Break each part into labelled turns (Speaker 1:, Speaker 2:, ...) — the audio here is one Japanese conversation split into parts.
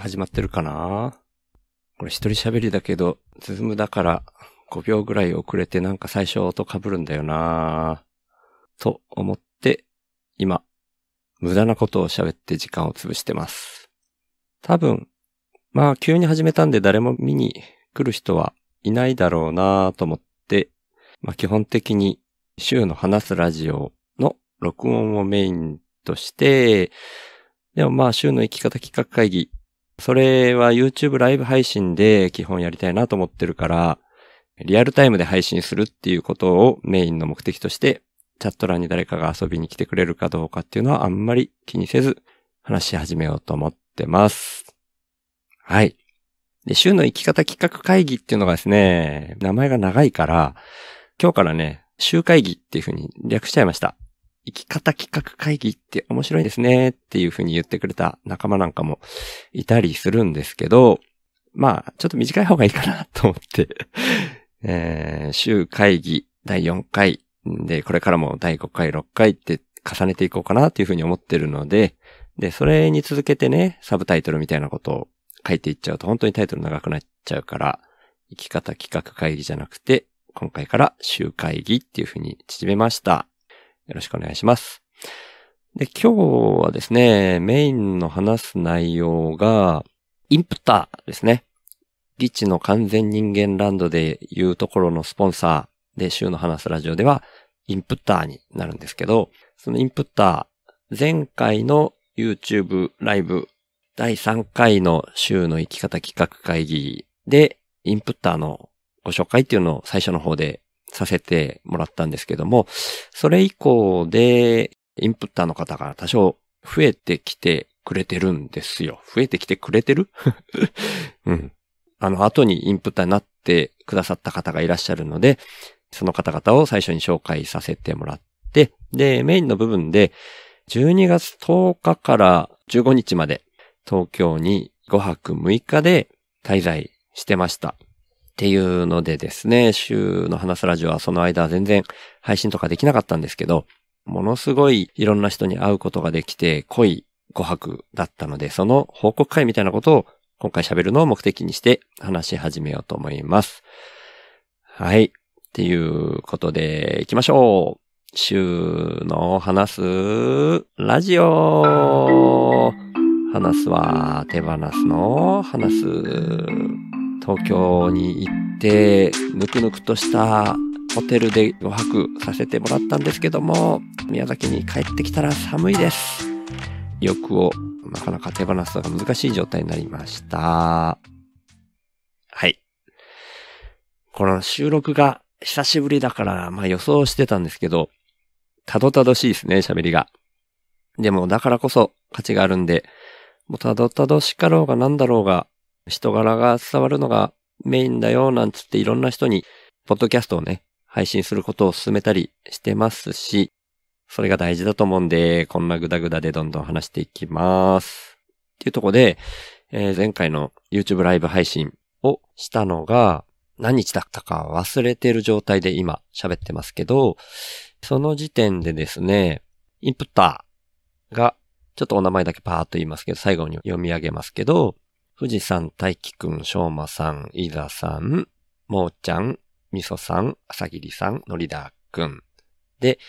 Speaker 1: 始まってるかな？これ一人喋りだけど、ズームだから5秒ぐらい遅れてなんか最初音被るんだよなと思って、今、無駄なことを喋って時間を潰してます。多分、まあ急に始めたんで誰も見に来る人はいないだろうなと思って、まあ基本的に週の話すラジオの録音をメインとして、でもまあ週の生き方企画会議、それは YouTube ライブ配信で基本やりたいなと思ってるから、リアルタイムで配信するっていうことをメインの目的として、チャット欄に誰かが遊びに来てくれるかどうかっていうのはあんまり気にせず話し始めようと思ってます。はい。で、週の生き方企画会議っていうのがですね、名前が長いから、今日からね、週会議っていう風に略しちゃいました。生き方企画会議って面白いですねっていう風に言ってくれた仲間なんかもいたりするんですけど、まあ、ちょっと短い方がいいかなと思って えー、週会議第4回で、これからも第5回、6回って重ねていこうかなっていう風に思ってるので、で、それに続けてね、サブタイトルみたいなことを書いていっちゃうと本当にタイトル長くなっちゃうから、生き方企画会議じゃなくて、今回から週会議っていう風に縮めました。よろしくお願いします。で、今日はですね、メインの話す内容が、インプッターですね。リッチの完全人間ランドでいうところのスポンサーで週の話すラジオでは、インプッターになるんですけど、そのインプッター、前回の YouTube ライブ第3回の週の生き方企画会議で、インプッターのご紹介っていうのを最初の方でさせてもらったんですけども、それ以降で、インプッターの方が多少増えてきてくれてるんですよ。増えてきてくれてる？うん。あの後にインプッターになってくださった方がいらっしゃるので、その方々を最初に紹介させてもらって、で、メインの部分で、12月10日から15日まで東京に5泊6日で滞在してました。っていうのでですね、週の話すラジオはその間全然配信とかできなかったんですけど、ものすごいいろんな人に会うことができて濃い5泊だったので、その報告会みたいなことを今回喋るのを目的にして話し始めようと思います。はい。っていうことで行きましょう。週の話すラジオ話すは手放すの話す。東京に行って、ぬくぬくとしたホテルで5泊させてもらったんですけども、宮崎に帰ってきたら寒いです。欲をなかなか手放すのが難しい状態になりました。はい。この収録が久しぶりだから、まあ予想してたんですけど、たどたどしいですね、喋りが。でも、だからこそ価値があるんで、もうたどたどしかろうがなんだろうが、人柄が伝わるのがメインだよ、なんつっていろんな人に、ポッドキャストをね、配信することを進めたりしてますし、それが大事だと思うんで、こんなグダグダでどんどん話していきます。っていうとこで、えー、前回の YouTube ライブ配信をしたのが、何日だったか忘れてる状態で今喋ってますけど、その時点でですね、インプッターが、ちょっとお名前だけパーッと言いますけど、最後に読み上げますけど、富士山大輝くん、しょうまさん、いざさん、もーちゃん、みそさん、あさぎりさん、のりだくん。で、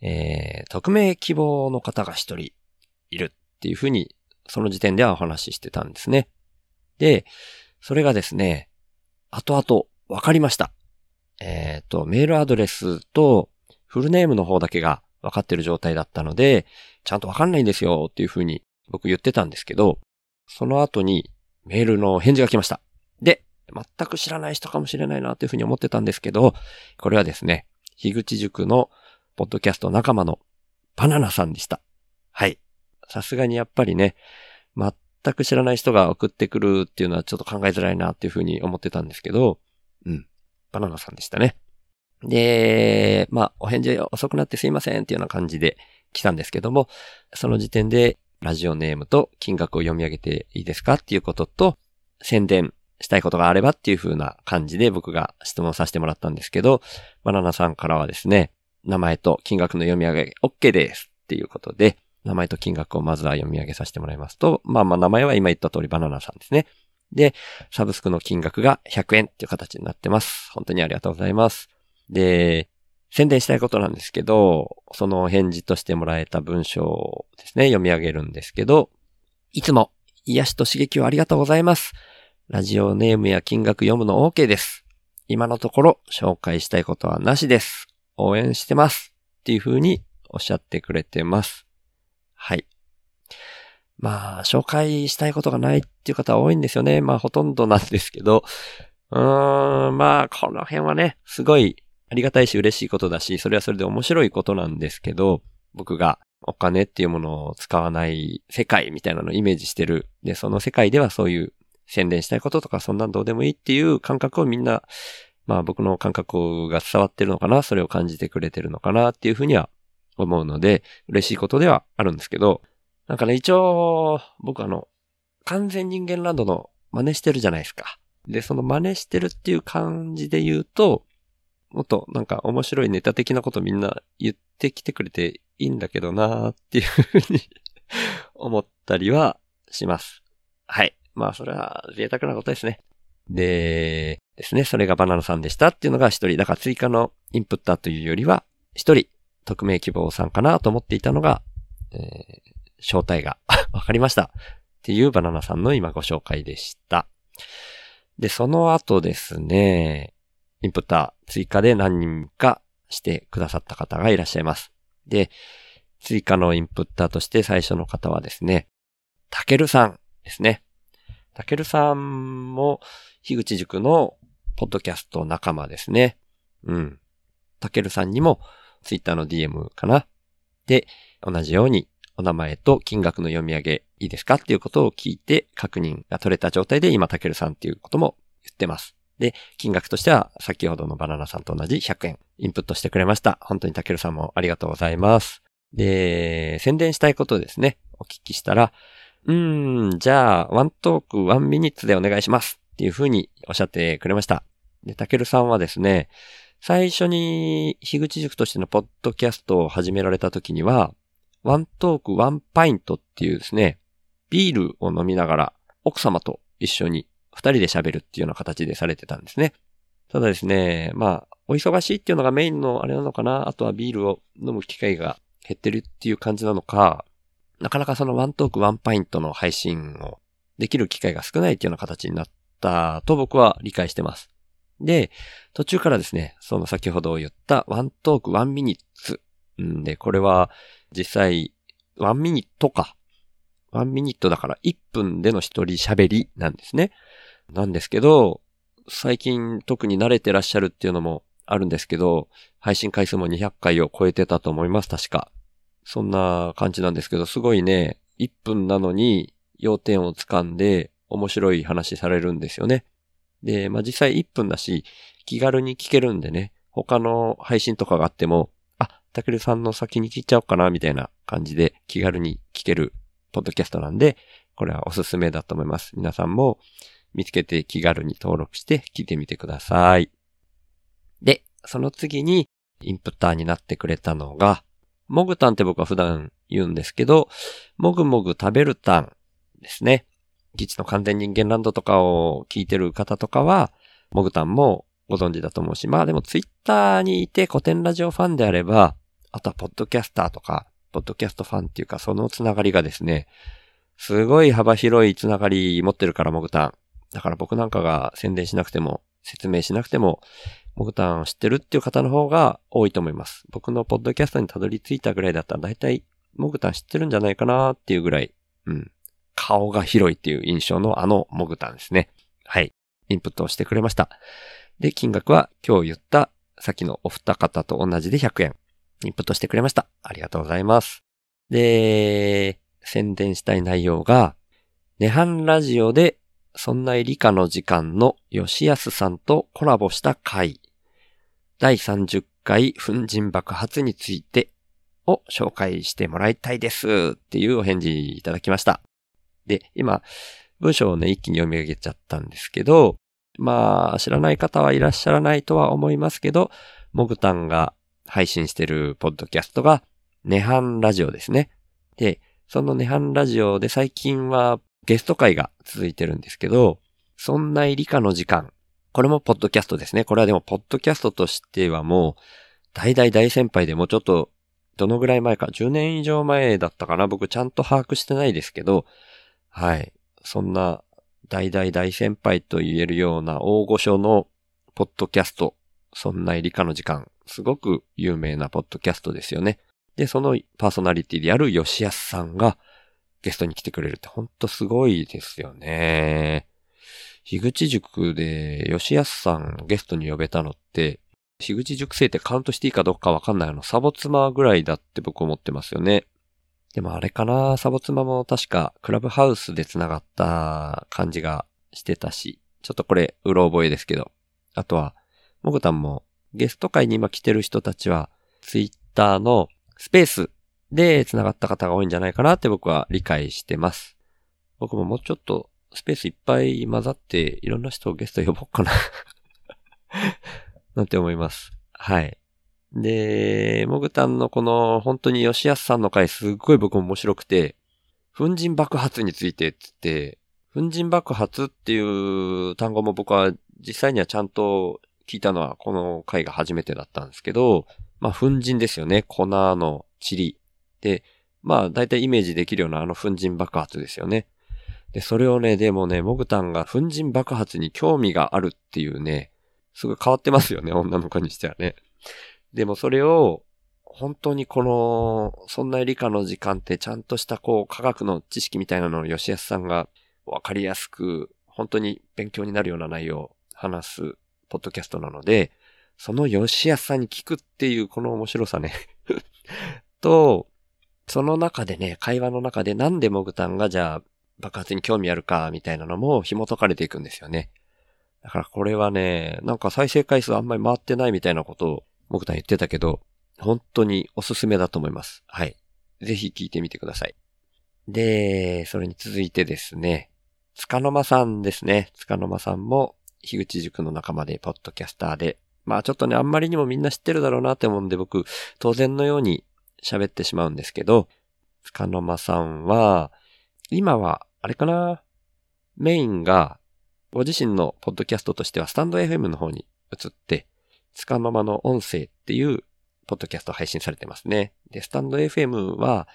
Speaker 1: えー、匿名希望の方が一人いるっていうふうに、その時点ではお話ししてたんですね。で、それがですね、後々分かりました。えっ、ー、と、メールアドレスとフルネームの方だけが分かってる状態だったので、ちゃんと分かんないんですよっていうふうに僕言ってたんですけど、その後にメールの返事が来ました。で、全く知らない人かもしれないなというふうに思ってたんですけど、これはですね、樋口塾のポッドキャスト仲間のバナナさんでした。はい。さすがにやっぱりね、全く知らない人が送ってくるっていうのはちょっと考えづらいなっていうふうに思ってたんですけど、うん。バナナさんでしたね。で、まあ、お返事遅くなってすいませんっていうような感じで来たんですけども、その時点でラジオネームと金額を読み上げていいですかっていうことと、宣伝したいことがあればっていう風な感じで僕が質問させてもらったんですけど、バナナさんからはですね、名前と金額の読み上げ OK ですっていうことで、名前と金額をまずは読み上げさせてもらいますと、まあまあ名前は今言った通りバナナさんですね。で、サブスクの金額が100円っていう形になってます。本当にありがとうございます。で、宣伝したいことなんですけど、その返事としてもらえた文章をですね、読み上げるんですけど、いつも癒しと刺激をありがとうございます。ラジオネームや金額読むの OK です。今のところ紹介したいことはなしです。応援してます。っていう風におっしゃってくれてます。はい。まあ、紹介したいことがないっていう方は多いんですよね。まあ、ほとんどなんですけど、うーん、まあ、この辺はね、すごいありがたいし嬉しいことだし、それはそれで面白いことなんですけど、僕がお金っていうものを使わない世界みたいなのをイメージしてる。で、その世界ではそういう宣伝したいこととかそんなんどうでもいいっていう感覚をみんな、まあ僕の感覚が伝わってるのかな、それを感じてくれてるのかなっていうふうには思うので、嬉しいことではあるんですけど、なんかね、一応、僕あの、完全人間ランドの真似してるじゃないですか。で、その真似してるっていう感じで言うと、もっとなんか面白いネタ的なことみんな言ってきてくれていいんだけどなーっていうふうに思ったりはします。はい。まあそれは贅沢なことですね。で、ですね、それがバナナさんでしたっていうのが一人。だから追加のインプッターというよりは、一人、匿名希望さんかなと思っていたのが、えー、正体が わかりました。っていうバナナさんの今ご紹介でした。で、その後ですね、インプッター追加で何人かしてくださった方がいらっしゃいます。で、追加のインプッターとして最初の方はですね、たけるさんですね。たけるさんも、樋口塾のポッドキャスト仲間ですね。うん。たけるさんにも、ツイッターの DM かな。で、同じように、お名前と金額の読み上げいいですかっていうことを聞いて確認が取れた状態で今、たけるさんっていうことも言ってます。で、金額としては先ほどのバナナさんと同じ100円インプットしてくれました。本当にたけるさんもありがとうございます。で、宣伝したいことですね。お聞きしたら、うーん、じゃあ、 One Talk One Minutes でお願いしますっていうふうにおっしゃってくれました。で、たけるさんはですね、最初に、樋口塾としてのポッドキャストを始められた時には、 One Talk One Pint っていうですね、ビールを飲みながら奥様と一緒に二人で喋るっていうような形でされてたんですね。ただですね、まあ、お忙しいっていうのがメインのあれなのかな、あとはビールを飲む機会が減ってるっていう感じなのか、なかなかその One Talk One Pint の配信をできる機会が少ないっていうような形になったと僕は理解してます。で、途中からですね、その先ほど言った One Talk One Minutes。んで、これは実際 one minute か。 one minute だから1分での一人喋りなんですね。なんですけど、最近特に慣れてらっしゃるっていうのもあるんですけど、配信回数も200回を超えてたと思います、確か。そんな感じなんですけど、すごいね、1分なのに要点をつかんで面白い話されるんですよね。で、まあ、実際1分だし、気軽に聞けるんでね、他の配信とかがあっても、あ、たけるさんの先に聞いちゃおうかな、みたいな感じで気軽に聞けるポッドキャストなんで、これはおすすめだと思います。皆さんも見つけて気軽に登録して聞いてみてください。で、その次にインプッターになってくれたのが、モグタンって僕は普段言うんですけど、もぐもぐ食べるタンですね。ギチの完全人間ランドとかを聞いてる方とかは、モグタンもご存知だと思うし、まあでもツイッターにいて古典ラジオファンであれば、あとはポッドキャスターとか、ポッドキャストファンっていうかそのつながりがですね、すごい幅広いつながり持ってるから、モグタン。だから僕なんかが宣伝しなくても、説明しなくても、モグタンを知ってるっていう方の方が多いと思います。僕のポッドキャストにたどり着いたぐらいだったら大体、モグタン知ってるんじゃないかなっていうぐらい、うん。顔が広いっていう印象のあのモグタンですね。はい。インプットをしてくれました。で、金額は今日言ったさっきのお二方と同じで100円。インプットしてくれました。ありがとうございます。で、宣伝したい内容が、ネハンラジオでそんな理科の時間の吉安さんとコラボした回、第30回粉塵爆発についてを紹介してもらいたいですっていうお返事いただきました。で、今、文章をね、一気に読み上げちゃったんですけど、まあ、知らない方はいらっしゃらないとは思いますけど、モグタンが配信してるポッドキャストが、ネハンラジオですね。で、そのネハンラジオで最近はゲスト会が続いてるんですけど、そんな理科の時間。これもポッドキャストですね。これはでもポッドキャストとしてはもう、大大大先輩でもうちょっと、どのぐらい前か、10年以上前だったかな僕ちゃんと把握してないですけど、はい。そんな、大大大先輩と言えるような大御所のポッドキャスト、そんな理科の時間、すごく有名なポッドキャストですよね。で、そのパーソナリティである吉安さんがゲストに来てくれるってほんとすごいですよね。樋口塾で吉安さんゲストに呼べたのって、樋口塾生ってカウントしていいかどうかわかんないあのサボ妻ぐらいだって僕思ってますよね。でもあれかな、サボ妻も確かクラブハウスで繋がった感じがしてたし、ちょっとこれ、うろ覚えですけど。あとは、もぐたんもゲスト会に今来てる人たちは、ツイッターのスペースで繋がった方が多いんじゃないかなって僕は理解してます。僕ももうちょっとスペースいっぱい混ざっていろんな人をゲスト呼ぼうかな なんて思います。はい。で、もぐたんのこの本当に吉安さんの回すっごい僕も面白くて、粉塵爆発についてって言って、粉塵爆発っていう単語も僕は実際にはちゃんと聞いたのはこの回が初めてだったんですけど、まあ粉塵ですよね。粉の塵。で、まあ大体イメージできるようなあの粉塵爆発ですよね。で、それをね、でもね、モグタンが粉塵爆発に興味があるっていうね、すごい変わってますよね、女の子にしてはね。でもそれを、本当にこの、そんな理科の時間ってちゃんとしたこう科学の知識みたいなのを吉安さんがわかりやすく、本当に勉強になるような内容を話すポッドキャストなので、その吉安さんに聞くっていうこの面白さね と、その中でね、会話の中でなんでモグタンがじゃあ爆発に興味あるかみたいなのも紐解かれていくんですよね。だからこれはね、なんか再生回数あんまり回ってないみたいなことをモグタン言ってたけど、本当におすすめだと思います。はい。ぜひ聞いてみてください。で、それに続いてですね、つかの間さんですね。つかの間さんも、樋口塾の仲間で、ポッドキャスターで、まあちょっとね、あんまりにもみんな知ってるだろうなって思うんで、僕、当然のように喋ってしまうんですけど、つかの間さんは、今は、あれかな、メインが、ご自身のポッドキャストとしては、スタンド FM の方に移って、つかの間の音声っていう、ポッドキャスト配信されてますね。で、スタンド FM は、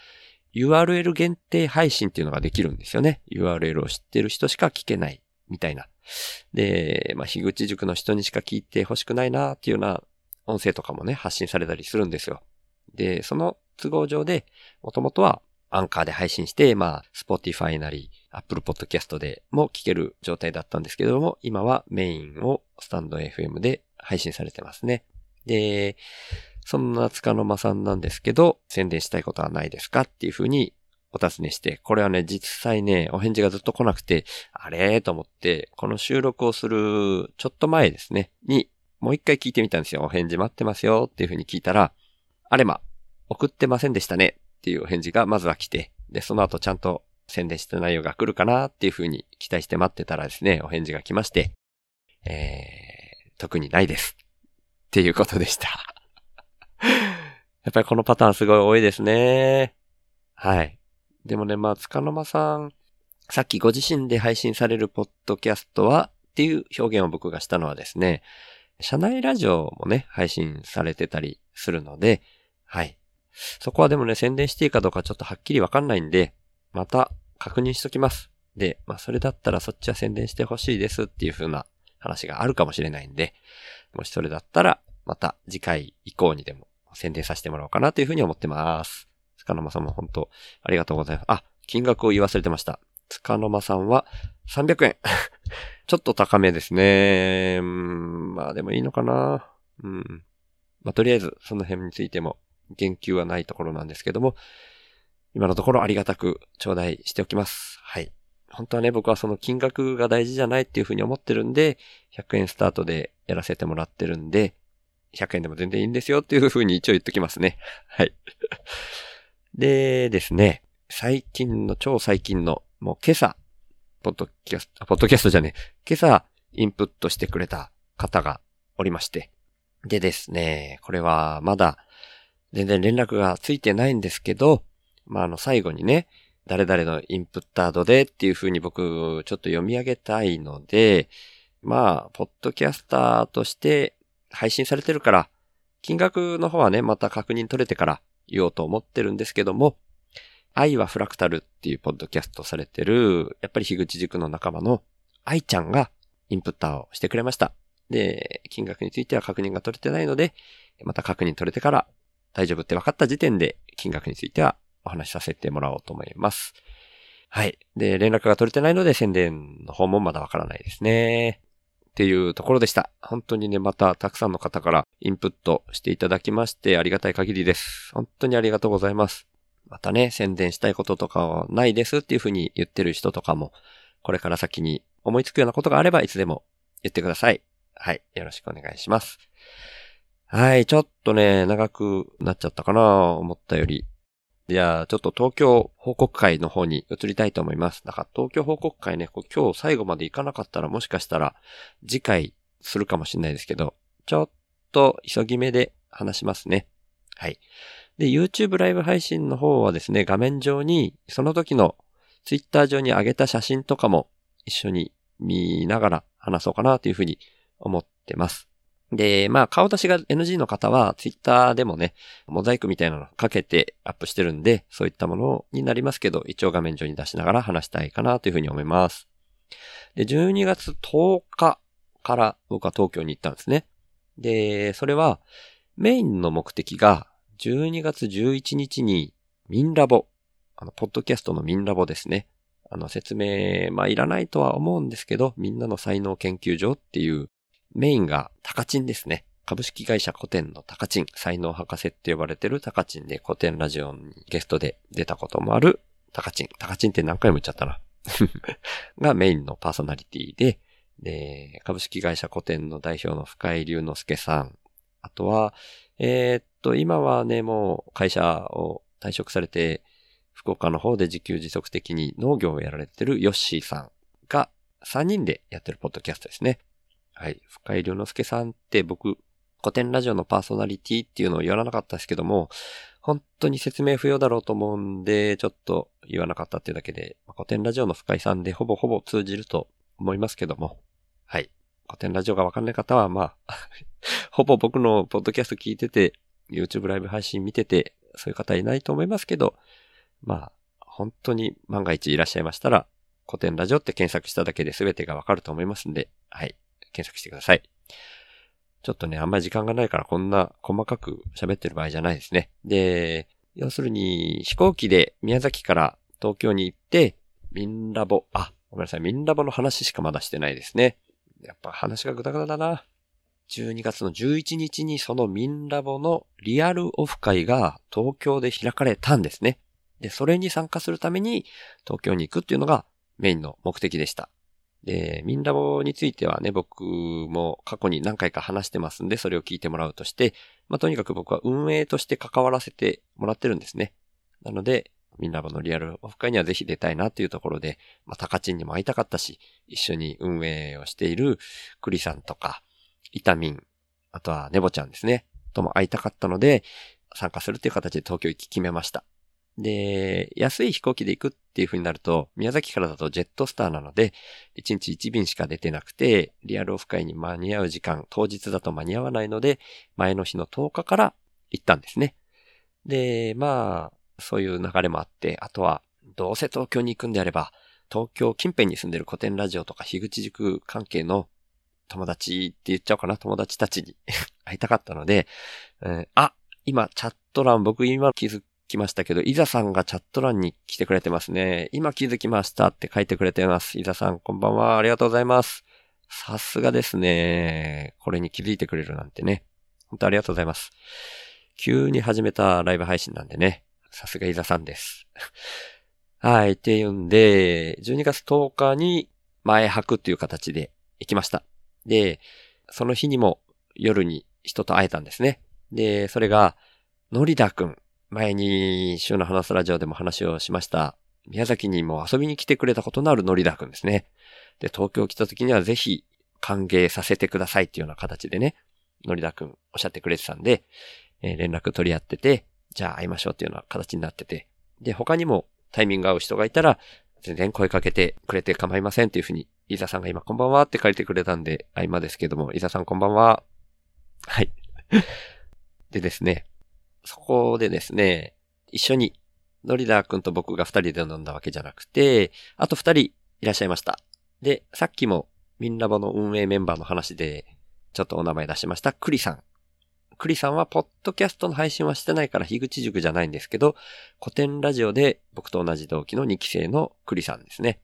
Speaker 1: URL 限定配信っていうのができるんですよね。URL を知ってる人しか聞けない、みたいな。で、まあ、樋口塾の人にしか聞いて欲しくないなっていうような音声とかもね、発信されたりするんですよ。で、その都合上で、もともとはアンカーで配信して、まあ、Spotify なり、Apple Podcast でも聞ける状態だったんですけども、今はメインをスタンド FM で配信されてますね。で、そんな塚の間さんなんですけど、宣伝したいことはないですかっていうふうにお尋ねして、これはね、実際ね、お返事がずっと来なくて、あれと思って、この収録をするちょっと前ですね、に、もう一回聞いてみたんですよ。お返事待ってますよっていうふうに聞いたら、あれま、送ってませんでしたねっていうお返事がまずは来て、で、その後ちゃんと宣伝した内容が来るかなっていうふうに期待して待ってたらですね、お返事が来まして、えー、特にないです。っていうことでした やっぱりこのパターンすごい多いですね。はい。でもね、まあ、つかの間さん、さっきご自身で配信されるポッドキャストはっていう表現を僕がしたのはですね、社内ラジオもね、配信されてたりするので、はい。そこはでもね、宣伝していいかどうかちょっとはっきりわかんないんで、また確認しときます。で、まあそれだったらそっちは宣伝してほしいですっていう風な話があるかもしれないんで、もしそれだったら、また次回以降にでも宣伝させてもらおうかなというふうに思ってます。つかの間さんも本当ありがとうございます。あ、金額を言い忘れてました。つかの間さんは300円。ちょっと高めですね。うん、まあでもいいのかな。うん。まあとりあえずその辺についても言及はないところなんですけども、今のところありがたく頂戴しておきます。はい。本当はね、僕はその金額が大事じゃないっていうふうに思ってるんで、100円スタートでやらせてもらってるんで、100円でも全然いいんですよっていうふうに一応言っときますね。はい。でですね、最近の、超最近の、もう今朝、ポッドキャスト、ポッドキャストじゃね今朝、インプットしてくれた方がおりまして。でですね、これはまだ、全然連絡がついてないんですけど、まあ、あの、最後にね、誰々のインプッタードでっていう風に僕、ちょっと読み上げたいので、まあ、ポッドキャスターとして配信されてるから、金額の方はね、また確認取れてから言おうと思ってるんですけども、愛はフラクタルっていうポッドキャストされてる、やっぱり樋口塾の仲間の愛ちゃんがインプッターをしてくれました。で、金額については確認が取れてないので、また確認取れてから大丈夫って分かった時点で金額についてはお話しさせてもらおうと思います。はい。で、連絡が取れてないので宣伝の方もまだわからないですね。っていうところでした。本当にね、またたくさんの方からインプットしていただきましてありがたい限りです。本当にありがとうございます。またね、宣伝したいこととかはないですっていうふうに言ってる人とかも、これから先に思いつくようなことがあればいつでも言ってください。はい。よろしくお願いします。はい。ちょっとね、長くなっちゃったかな思ったより。じゃあ、ちょっと東京報告会の方に移りたいと思います。だから東京報告会ね、今日最後まで行かなかったらもしかしたら次回するかもしれないですけど、ちょっと急ぎ目で話しますね。はい。で、YouTube ライブ配信の方はですね、画面上にその時の Twitter 上に上げた写真とかも一緒に見ながら話そうかなというふうに思ってます。で、まあ、顔出しが NG の方は、ツイッターでもね、モザイクみたいなのかけてアップしてるんで、そういったものになりますけど、一応画面上に出しながら話したいかなというふうに思います。で、12月10日から僕は東京に行ったんですね。で、それは、メインの目的が、12月11日に、ミンラボ、あの、ポッドキャストのミンラボですね。あの、説明、まあ、いらないとは思うんですけど、みんなの才能研究所っていうメインがタカチンですね。株式会社古典のタカチン、才能博士って呼ばれてるタカチンで古典ラジオにゲストで出たこともあるタカチン。タカチンって何回も言っちゃったな。がメインのパーソナリティで、で、株式会社古典の代表の深井龍之介さん。あとは、えー、っと、今はね、もう会社を退職されて、福岡の方で自給自足的に農業をやられてるヨッシーさんが3人でやってるポッドキャストですね。はい。深井良之助さんって僕、古典ラジオのパーソナリティっていうのを言わなかったですけども、本当に説明不要だろうと思うんで、ちょっと言わなかったっていうだけで、古典ラジオの深井さんでほぼほぼ通じると思いますけども、はい。古典ラジオがわかんない方は、まあ ほぼ僕のポッドキャスト聞いてて、YouTube ライブ配信見てて、そういう方いないと思いますけど、まあ、本当に万が一いらっしゃいましたら、古典ラジオって検索しただけで全てがわかると思いますんで、はい。検索してください。ちょっとね、あんまり時間がないからこんな細かく喋ってる場合じゃないですね。で、要するに飛行機で宮崎から東京に行って、ミンラボ、あ、ごめんなさい、ミンラボの話しかまだしてないですね。やっぱ話がグダグダだな。12月の11日にそのミンラボのリアルオフ会が東京で開かれたんですね。で、それに参加するために東京に行くっていうのがメインの目的でした。で、ミンラボについてはね、僕も過去に何回か話してますんで、それを聞いてもらうとして、まあ、とにかく僕は運営として関わらせてもらってるんですね。なので、ミンラボのリアルオフ会にはぜひ出たいなというところで、まあ、タカチンにも会いたかったし、一緒に運営をしているクリさんとか、イタミン、あとはネボちゃんですね、とも会いたかったので、参加するっていう形で東京行き決めました。で、安い飛行機で行くっていう風になると、宮崎からだとジェットスターなので、1日1便しか出てなくて、リアルオフ会に間に合う時間、当日だと間に合わないので、前の日の10日から行ったんですね。で、まあ、そういう流れもあって、あとは、どうせ東京に行くんであれば、東京近辺に住んでる古典ラジオとか樋口塾関係の友達って言っちゃおうかな、友達たちに 会いたかったので、えー、あ、今チャット欄僕今気づきましたけど、イザさんがチャット欄に来てくれてますね。今気づきましたって書いてくれてます。イザさん、こんばんは。ありがとうございます。さすがですね。これに気づいてくれるなんてね。本当ありがとうございます。急に始めたライブ配信なんでね。さすがイザさんです。はい。っていうんで、12月10日に前泊っていう形で行きました。で、その日にも夜に人と会えたんですね。で、それが、ノリダくん。前に週の話すラジオでも話をしました。宮崎にも遊びに来てくれたことのあるノリダくんですね。で、東京来た時にはぜひ歓迎させてくださいっていうような形でね、ノリダくんおっしゃってくれてたんで、えー、連絡取り合ってて、じゃあ会いましょうっていうような形になってて、で、他にもタイミング合う人がいたら、全然声かけてくれて構いませんっていうふうに、伊沢さんが今こんばんはって書いてくれたんで、合間ですけども、伊沢さんこんばんは。はい。でですね、そこでですね、一緒に、ノリダー君と僕が二人で飲んだわけじゃなくて、あと二人いらっしゃいました。で、さっきもミンラボの運営メンバーの話で、ちょっとお名前出しました、クリさん。クリさんは、ポッドキャストの配信はしてないから、樋口塾じゃないんですけど、古典ラジオで僕と同じ同期の2期生のクリさんですね。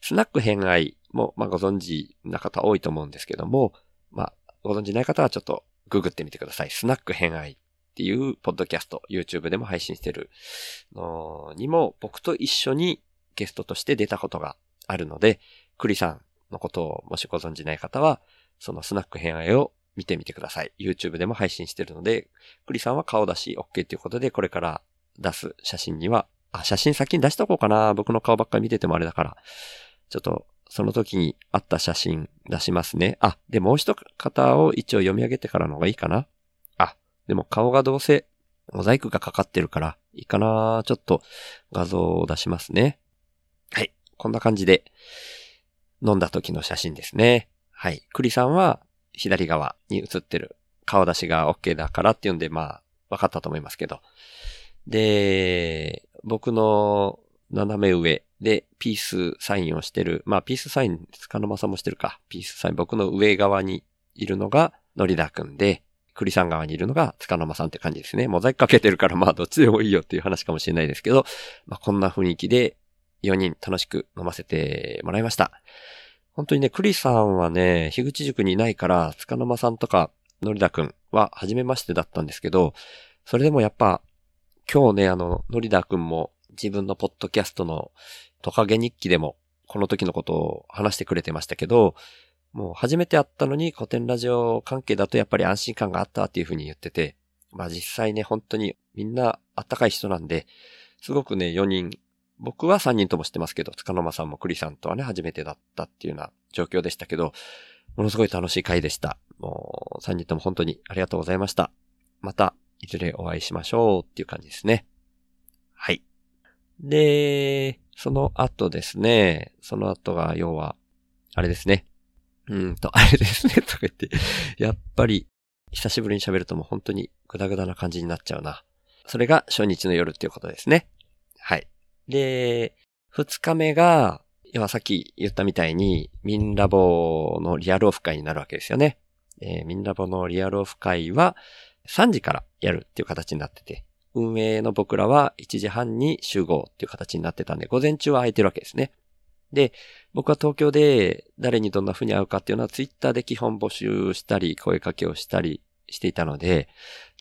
Speaker 1: スナック偏愛も、まあ、ご存知な方多いと思うんですけども、まあ、ご存知ない方はちょっとググってみてください。スナック偏愛っていうポッドキャスト、YouTube でも配信してるのにも、僕と一緒にゲストとして出たことがあるので、クリさんのことをもしご存知ない方は、そのスナック偏愛を見てみてください。YouTube でも配信してるので、クリさんは顔出し OK ということで、これから出す写真には、あ、写真先に出しとこうかな。僕の顔ばっかり見ててもあれだから。ちょっと、その時にあった写真出しますね。あ、で、もう一方を一応読み上げてからの方がいいかな。でも顔がどうせモザイクがかかってるから、いいかな。ちょっと画像を出しますね。はい。こんな感じで、飲んだ時の写真ですね。はい。栗さんは左側に写ってる顔出しが OK だからっていうんで、まあ、分かったと思いますけど。で、僕の斜め上でピースサインをしてる。まあ、ピースサイン、塚の間さんもしてるか。ピースサイン、僕の上側にいるのがノリダくんで、栗さん側にいるのが塚の間さんって感じですね。モザイクかけてるからまあどっちでもいいよっていう話かもしれないですけど、まあこんな雰囲気で4人楽しく飲ませてもらいました。本当にね、クリさんはね、樋口塾にいないから、塚の間さんとか、のりだくんは初めましてだったんですけど、それでもやっぱ、今日ね、あの、のりだくんも自分のポッドキャストのトカゲ日記でも、この時のことを話してくれてましたけど、もう初めて会ったのに古典ラジオ関係だとやっぱり安心感があったっていうふうに言ってて、まあ実際ね、本当にみんなあったかい人なんで、すごくね、4人僕は3人とも知ってますけど、塚の間さんも栗さんとはね、初めてだったっていうような状況でしたけど、ものすごい楽しい回でした。もう、3人とも本当にありがとうございました。また、いずれお会いしましょうっていう感じですね。はい。で、その後ですね、その後が、要は、あれですね。うんと、あれですね、とか言って、やっぱり、久しぶりに喋るともう本当にグダグダな感じになっちゃうな。それが初日の夜っていうことですね。はい。で、二日目が、要はさっき言ったみたいに、ミンラボのリアルオフ会になるわけですよね。えー、ミンラボのリアルオフ会は3時からやるっていう形になってて、運営の僕らは1時半に集合っていう形になってたんで、午前中は空いてるわけですね。で、僕は東京で誰にどんな風に会うかっていうのはツイッターで基本募集したり、声かけをしたりしていたので、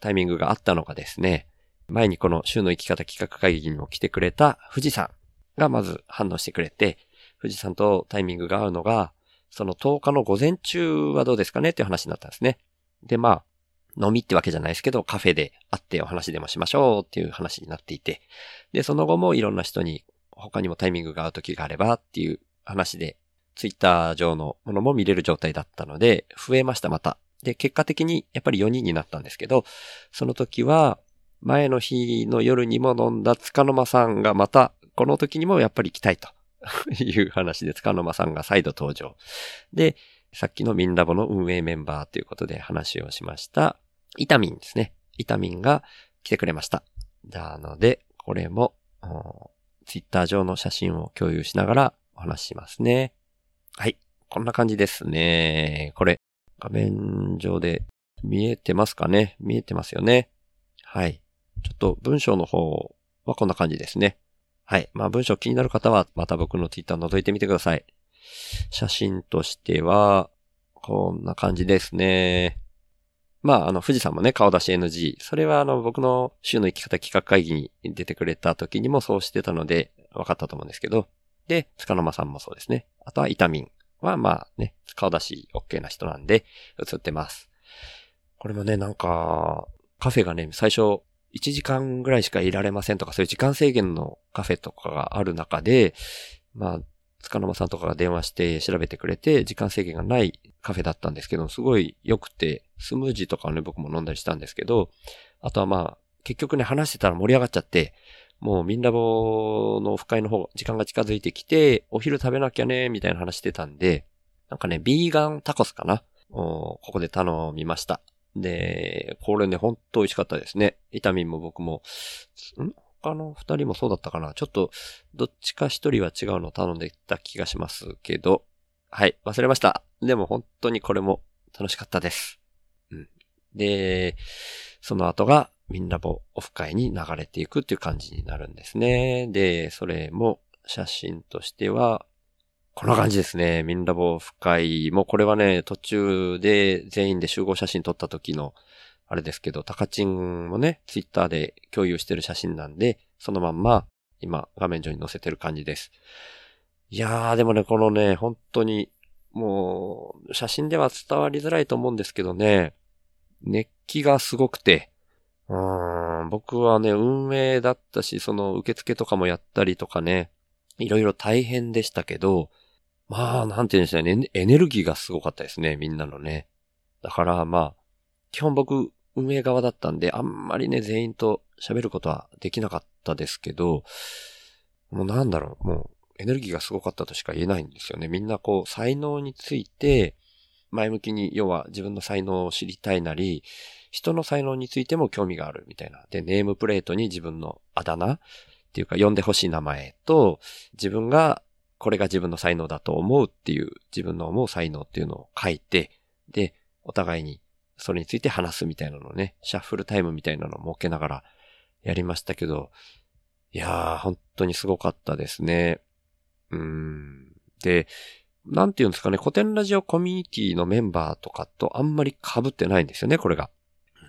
Speaker 1: タイミングがあったのがですね、前にこの週の生き方企画会議にも来てくれた富士山がまず反応してくれて、富士山とタイミングが合うのが、その10日の午前中はどうですかねっていう話になったんですね。で、まあ、飲みってわけじゃないですけど、カフェで会ってお話でもしましょうっていう話になっていて、で、その後もいろんな人に他にもタイミングが合う時があればっていう話で、ツイッター上のものも見れる状態だったので、増えました、また。で、結果的にやっぱり4人になったんですけど、その時は、前の日の夜にも飲んだ塚の間さんがまた、この時にもやっぱり来たいという話で塚の間さんが再度登場。で、さっきのミンラボの運営メンバーということで話をしました、イタミンですね。イタミンが来てくれました。なので、これも、ツイッター上の写真を共有しながらお話しますね。はい。こんな感じですね。これ、画面上で見えてますかね？見えてますよね。はい。ちょっと文章の方はこんな感じですね。はい。まあ文章気になる方はまた僕の Twitter 覗いてみてください。写真としては、こんな感じですね。まあ、あの、富士山もね、顔出し NG。それはあの、僕の週の生き方企画会議に出てくれた時にもそうしてたので、分かったと思うんですけど。で、塚の間さんもそうですね。あとは、イタミンは、まあね、顔出し OK な人なんで、映ってます。これもね、なんか、カフェがね、最初、1時間ぐらいしかいられませんとか、そういう時間制限のカフェとかがある中で、まあ、塚の間さんとかが電話して調べてくれて、時間制限がないカフェだったんですけど、すごい良くて、スムージーとかね、僕も飲んだりしたんですけど、あとはまあ、結局ね、話してたら盛り上がっちゃって、もうみんなぼのオフ会の方、時間が近づいてきて、お昼食べなきゃね、みたいな話してたんで、なんかね、ビーガンタコスかな？ここで頼みました。で、これね、ほんと美味しかったですね。イタミンも僕も、ん？他の二人もそうだったかな？ちょっと、どっちか一人は違うのを頼んでいった気がしますけど、はい、忘れました。でも本当にこれも楽しかったです。で、その後がみんなぼオフ会に流れていくっていう感じになるんですね。で、それも写真としては、こんな感じですね。ミンラボオフ会もこれはね、途中で全員で集合写真撮った時のあれですけど、タカチンもね、ツイッターで共有してる写真なんで、そのまんま今画面上に載せてる感じです。いやー、でもね、このね、本当にもう、写真では伝わりづらいと思うんですけどね、熱気がすごくて、うん、僕はね、運営だったし、その受付とかもやったりとかね、いろいろ大変でしたけど、まあ、なんて言うんでしょうね、エネルギーがすごかったですね、みんなのね。だからまあ、基本僕、運営側だったんで、あんまりね、全員と喋ることはできなかったですけど、もうなんだろう、もう、エネルギーがすごかったとしか言えないんですよね。みんなこう、才能について、前向きに、要は自分の才能を知りたいなり、人の才能についても興味があるみたいな。で、ネームプレートに自分のあだ名っていうか呼んでほしい名前と、自分がこれが自分の才能だと思うっていう自分の思う才能っていうのを書いて、で、お互いにそれについて話すみたいなのをね、シャッフルタイムみたいなのを設けながらやりましたけど、いやー、本当にすごかったですね。うん。で、なんていうんですかね、古典ラジオコミュニティのメンバーとかとあんまり被ってないんですよね、これが。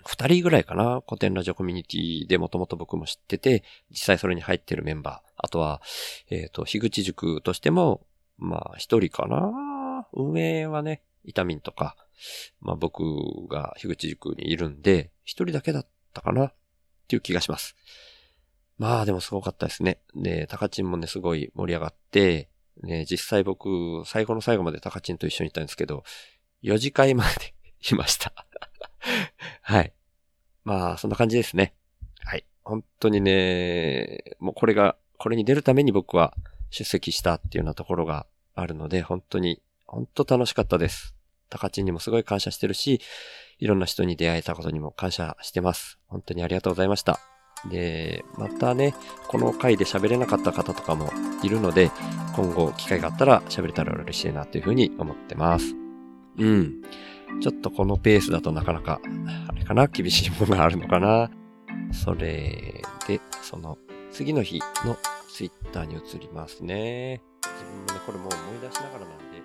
Speaker 1: 二人ぐらいかな古典ラジオコミュニティでもともと僕も知ってて、実際それに入ってるメンバー。あとは、えっ、ー、と、樋口塾としても、まあ、一人かな運営はね、イタミンとか、まあ僕が樋口塾にいるんで、一人だけだったかなっていう気がします。まあでもすごかったですね。で、タカチンもね、すごい盛り上がって、ね、実際僕、最後の最後までタカチンと一緒にいたんですけど、4次会まで いました はい。まあ、そんな感じですね。はい。本当にね、もうこれが、これに出るために僕は出席したっていうようなところがあるので、本当に、本当楽しかったです。タカチンにもすごい感謝してるし、いろんな人に出会えたことにも感謝してます。本当にありがとうございました。で、またね、この回で喋れなかった方とかもいるので、今後機会があったら喋れたら嬉しいなというふうに思ってます。うん。ちょっとこのペースだとなかなか、あれかな？厳しいものがあるのかな？それで、その次の日のツイッターに移りますね。自分もね、これもう思い出しながらなんで。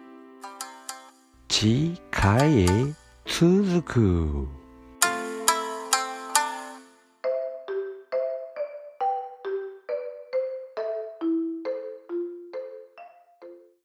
Speaker 1: 次回へ続く。